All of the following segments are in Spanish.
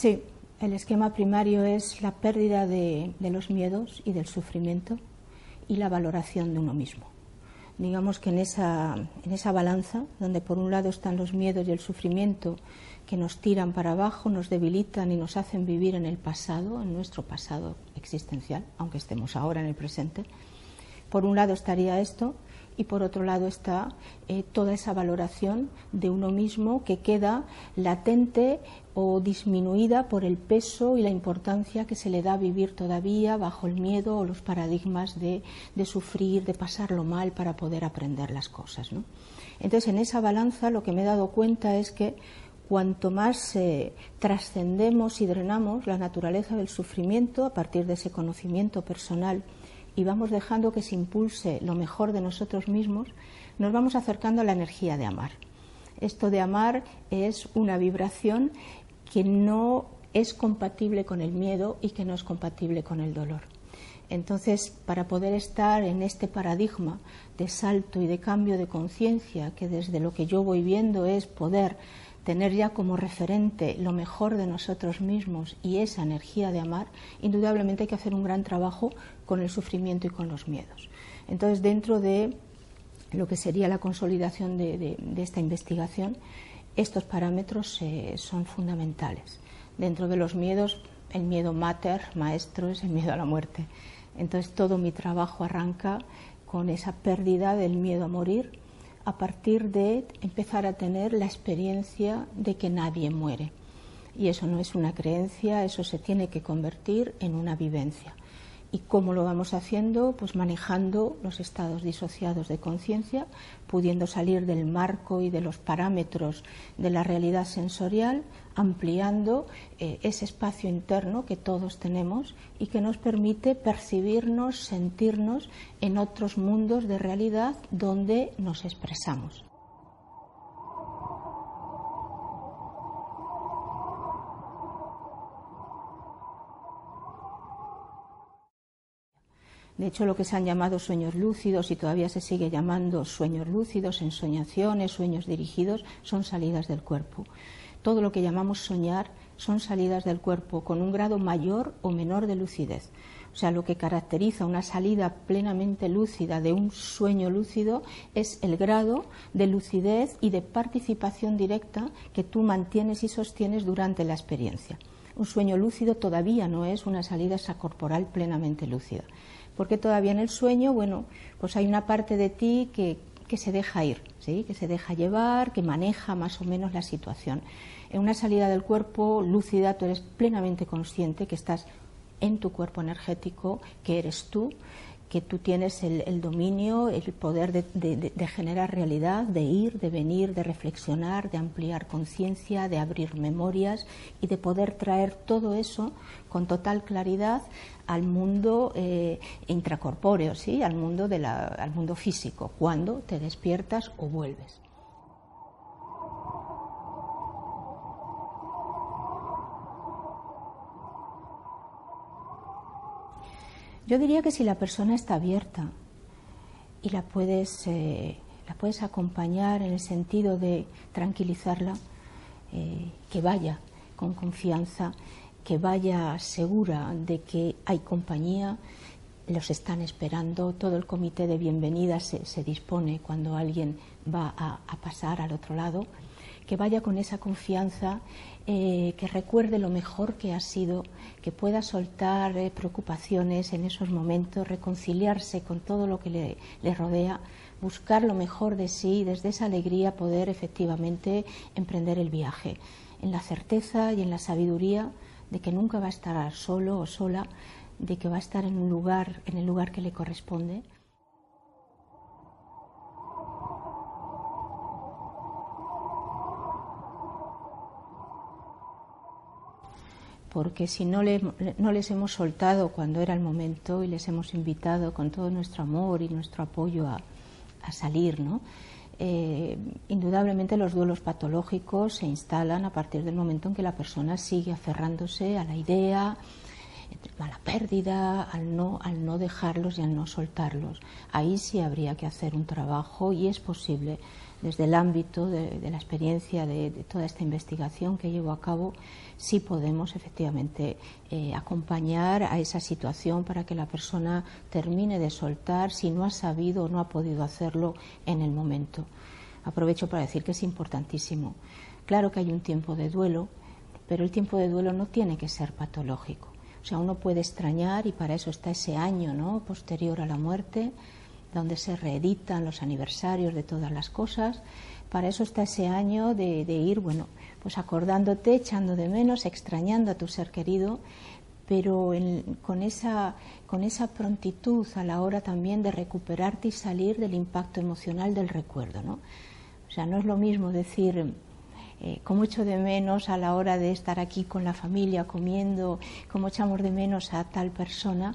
Sí, el esquema primario es la pérdida de, los miedos y del sufrimiento y la valoración de uno mismo. Digamos que en esa, en esa balanza, donde por un lado están los miedos y el sufrimiento que nos tiran para abajo, nos debilitan y nos hacen vivir en el pasado, en nuestro pasado existencial, aunque estemos ahora en el presente, por un lado estaría esto y por otro lado está eh, toda esa valoración de uno mismo que queda latente o disminuida por el peso y la importancia que se le da a vivir todavía bajo el miedo o los paradigmas de, sufrir, de pasarlo mal para poder aprender las cosas. Entonces, en esa balanza lo que me he dado cuenta es que cuanto más eh, trascendemos y drenamos la naturaleza del sufrimiento a partir de ese conocimiento personal, y vamos dejando que se impulse lo mejor de nosotros mismos, nos vamos acercando a la energía de amar. Esto de amar es una vibración que no es compatible con el miedo y que no es compatible con el dolor. Entonces, para poder estar en este paradigma de salto y de cambio de conciencia, que desde lo que yo voy viendo es poder tener ya como referente lo mejor de nosotros mismos y esa energía de amar, indudablemente hay que hacer un gran trabajo con el sufrimiento y con los miedos. Entonces, dentro de lo que sería la consolidación de, esta investigación, estos parámetros eh, son fundamentales. Dentro de los miedos, el miedo mater, maestro, es el miedo a la muerte. Entonces, todo mi trabajo arranca con esa pérdida del miedo a morir a partir de empezar a tener la experiencia de que nadie muere. Y eso no es una creencia, eso se tiene que convertir en una vivencia. ¿Y cómo lo vamos haciendo? Pues manejando los estados disociados de conciencia, pudiendo salir del marco y de los parámetros de la realidad sensorial, ampliando eh, ese espacio interno que todos tenemos y que nos permite percibirnos, sentirnos en otros mundos de realidad donde nos expresamos. De hecho, lo que se han llamado sueños lúcidos y todavía se sigue llamando sueños lúcidos, ensoñaciones, sueños dirigidos, son salidas del cuerpo. Todo lo que llamamos soñar son salidas del cuerpo con un grado mayor o menor de lucidez. O sea, lo que caracteriza una salida plenamente lúcida de un sueño lúcido es el grado de lucidez y de participación directa que tú mantienes y sostienes durante la experiencia. Un sueño lúcido todavía no es una salida corporal plenamente lúcida porque todavía en el sueño, bueno, pues hay una parte de ti que, se deja ir, ¿sí? que se deja llevar, que maneja más o menos la situación. En una salida del cuerpo lúcida tú eres plenamente consciente que estás en tu cuerpo energético, que eres tú, que tú tienes el, dominio, el poder de, generar realidad, de ir, de venir, de reflexionar, de ampliar conciencia, de abrir memorias y de poder traer todo eso con total claridad al mundo eh, intracorpóreo, ¿sí? al, mundo al mundo físico, cuando te despiertas o vuelves. Yo diría que si la persona está abierta y la puedes, eh, la puedes acompañar en el sentido de tranquilizarla, eh, que vaya con confianza, que vaya segura de que hay compañía, los están esperando, todo el comité de bienvenida se, dispone cuando alguien va a, pasar al otro lado, que vaya con esa confianza, eh, que recuerde lo mejor que ha sido, que pueda soltar eh, preocupaciones en esos momentos, reconciliarse con todo lo que le, le rodea, buscar lo mejor de sí y desde esa alegría poder efectivamente emprender el viaje, en la certeza y en la sabiduría de que nunca va a estar solo o sola, de que va a estar en un lugar, en el lugar que le corresponde. Porque si no, no, les hemos soltado cuando era el momento y les hemos invitado con todo nuestro amor y nuestro apoyo a, a salir, ¿no? Eh, indudablemente los duelos patológicos se instalan a partir del momento en que la persona sigue aferrándose a la idea mala pérdida, al no, al no dejarlos y al no soltarlos. Ahí sí habría que hacer un trabajo y es posible desde el ámbito de, la experiencia de, toda esta investigación que llevo a cabo, sí podemos efectivamente eh, acompañar a esa situación para que la persona termine de soltar si no ha sabido o no ha podido hacerlo en el momento. Aprovecho para decir que es importantísimo. Claro que hay un tiempo de duelo, pero el tiempo de duelo no tiene que ser patológico. Sea, uno puede extrañar y para eso está ese año ¿no? posterior a la muerte, donde se reeditan los aniversarios de todas las cosas. Para eso está ese año de, ir, bueno, pues acordándote, echando de menos, extrañando a tu ser querido, pero con, esa, con esa prontitud a la hora también de recuperarte y salir del impacto emocional del recuerdo, ¿no? O sea, no es lo mismo decir eh, como echo de menos a la hora de estar aquí con la familia comiendo, como echamos de menos a tal persona,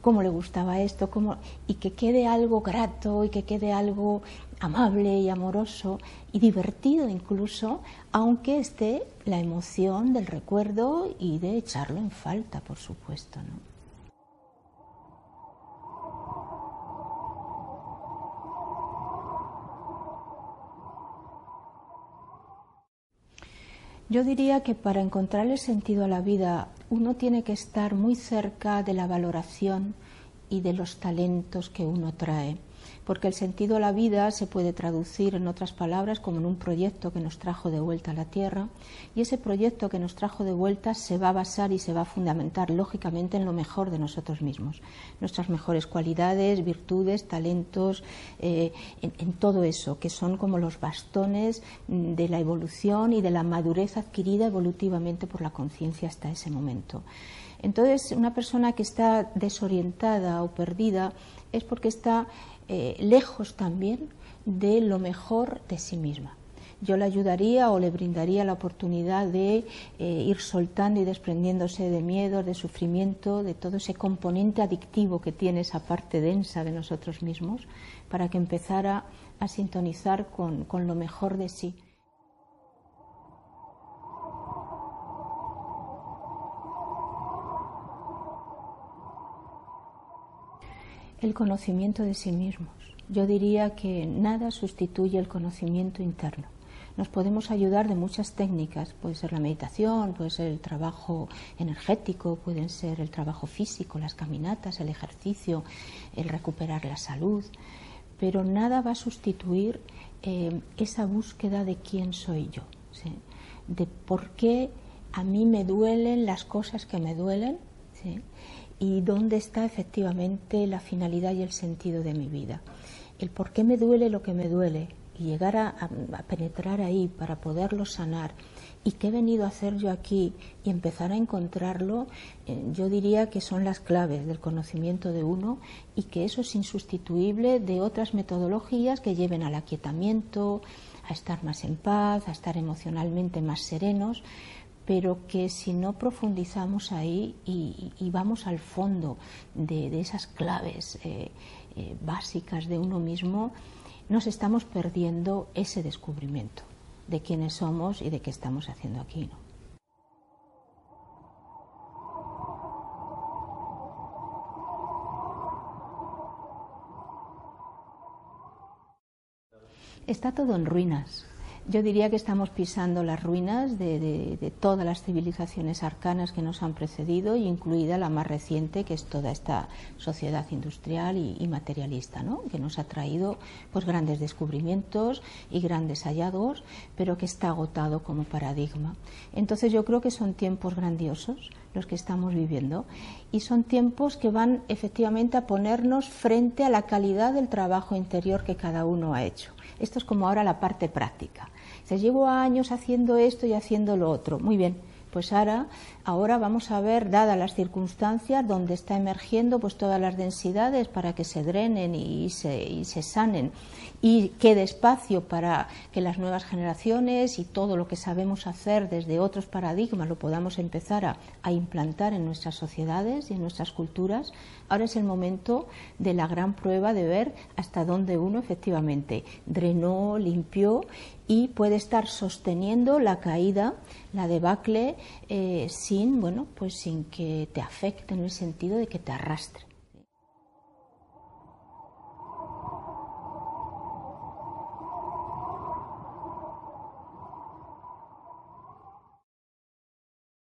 cómo le gustaba esto, cómo, y que quede algo grato y que quede algo amable y amoroso y divertido incluso, aunque esté la emoción del recuerdo y de echarlo en falta, por supuesto. ¿no? Yo diría que para encontrarle sentido a la vida uno tiene que estar muy cerca de la valoración y de los talentos que uno trae porque el sentido de la vida se puede traducir en otras palabras como en un proyecto que nos trajo de vuelta a la Tierra y ese proyecto que nos trajo de vuelta se va a basar y se va a fundamentar lógicamente en lo mejor de nosotros mismos, nuestras mejores cualidades, virtudes, talentos, eh, en, todo eso, que son como los bastones de la evolución y de la madurez adquirida evolutivamente por la conciencia hasta ese momento. Entonces, una persona que está desorientada o perdida es porque está eh, lejos también de lo mejor de sí misma. Yo le ayudaría o le brindaría la oportunidad de eh, ir soltando y desprendiéndose de miedo, de sufrimiento, de todo ese componente adictivo que tiene esa parte densa de nosotros mismos, para que empezara a sintonizar con lo mejor de sí. El conocimiento de sí mismos. Yo diría que nada sustituye el conocimiento interno. Nos podemos ayudar de muchas técnicas, puede ser la meditación, puede ser el trabajo energético, pueden ser el trabajo físico, las caminatas, el ejercicio, el recuperar la salud, pero nada va a sustituir eh, esa búsqueda de quién soy yo, de por qué a mí me duelen las cosas que me duelen y dónde está efectivamente la finalidad y el sentido de mi vida. El por qué me duele lo que me duele y llegar a, penetrar ahí para poderlo sanar y qué he venido a hacer yo aquí y empezar a encontrarlo, eh, yo diría que son las claves del conocimiento de uno y que eso es insustituible de otras metodologías que lleven al aquietamiento, a estar más en paz, a estar emocionalmente más serenos, pero que si no profundizamos ahí y, vamos al fondo de, esas claves eh, eh, básicas de uno mismo, nos estamos perdiendo ese descubrimiento de quiénes somos y de qué estamos haciendo aquí. Está todo en ruinas. Yo diría que estamos pisando las ruinas de, todas las civilizaciones arcanas que nos han precedido, incluida la más reciente, que es toda esta sociedad industrial y, materialista, ¿no? que nos ha traído pues, grandes descubrimientos y grandes hallazgos, pero que está agotado como paradigma. Entonces yo creo que son tiempos grandiosos los que estamos viviendo y son tiempos que van efectivamente a ponernos frente a la calidad del trabajo interior que cada uno ha hecho. Esto es como ahora la parte práctica. Se llevo años haciendo esto y haciendo lo otro. Muy bien, pues ahora, ahora vamos a ver, dadas las circunstancias, donde está emergiendo pues todas las densidades para que se drenen y se, y se sanen y quede espacio para que las nuevas generaciones y todo lo que sabemos hacer desde otros paradigmas lo podamos empezar a, a implantar en nuestras sociedades y en nuestras culturas, ahora es el momento de la gran prueba de ver hasta dónde uno efectivamente drenó, limpió y puede estar sosteniendo la caída, la debacle, eh, sin, bueno, pues sin que te afecte en el sentido de que te arrastre.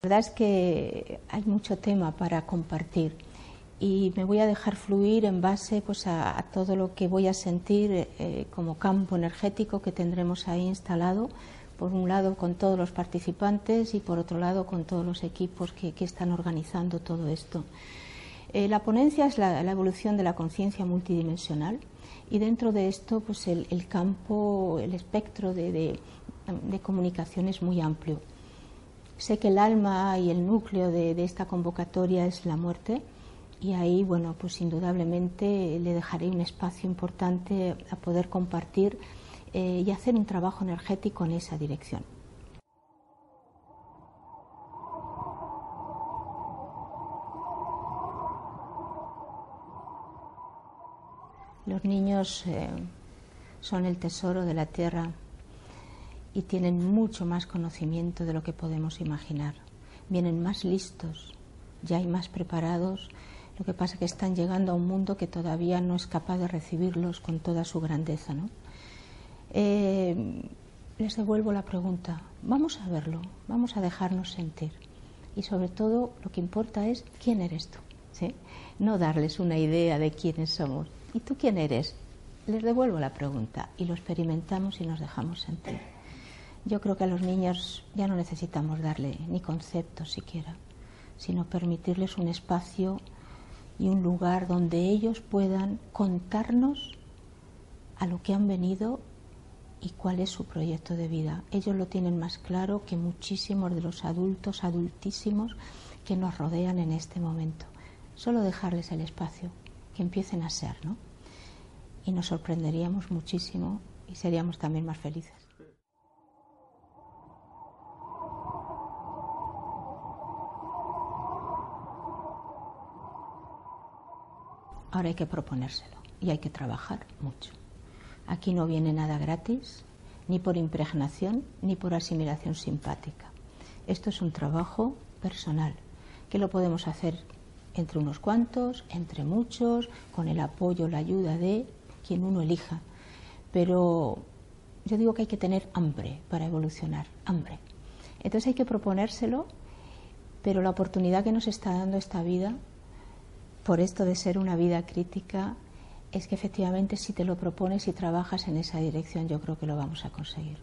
La verdad es que hay mucho tema para compartir y me voy a dejar fluir en base pues, a, todo lo que voy a sentir eh, como campo energético que tendremos ahí instalado, por un lado con todos los participantes y por otro lado con todos los equipos que, están organizando todo esto. Eh, la ponencia es la, evolución de la conciencia multidimensional y dentro de esto pues el, campo, el espectro de comunicación es muy amplio. Sé que el alma y el núcleo de, esta convocatoria es la muerte y ahí, bueno, pues indudablemente le dejaré un espacio importante a poder compartir eh, y hacer un trabajo energético en esa dirección. Los niños eh, son el tesoro de la tierra y tienen mucho más conocimiento de lo que podemos imaginar. Vienen más listos, ya hay más preparados. Lo que pasa es que están llegando a un mundo que todavía no es capaz de recibirlos con toda su grandeza. ¿no? Eh, les devuelvo la pregunta. Vamos a verlo, vamos a dejarnos sentir. Y sobre todo lo que importa es quién eres tú. ¿sí? No darles una idea de quiénes somos. ¿Y tú quién eres? Les devuelvo la pregunta y lo experimentamos y nos dejamos sentir. Yo creo que a los niños ya no necesitamos darle ni conceptos siquiera, sino permitirles un espacio y un lugar donde ellos puedan contarnos a lo que han venido y cuál es su proyecto de vida. Ellos lo tienen más claro que muchísimos de los adultos, adultísimos que nos rodean en este momento. Solo dejarles el espacio, que empiecen a ser, ¿no? Y nos sorprenderíamos muchísimo y seríamos también más felices. Ahora hay que proponérselo y hay que trabajar mucho. Aquí no viene nada gratis, ni por impregnación, ni por asimilación simpática. Esto es un trabajo personal, que lo podemos hacer entre unos cuantos, entre muchos, con el apoyo, la ayuda de quien uno elija. Pero yo digo que hay que tener hambre para evolucionar, hambre. Entonces hay que proponérselo, pero la oportunidad que nos está dando esta vida por esto de ser una vida crítica, es que efectivamente si te lo propones y trabajas en esa dirección, yo creo que lo vamos a conseguir.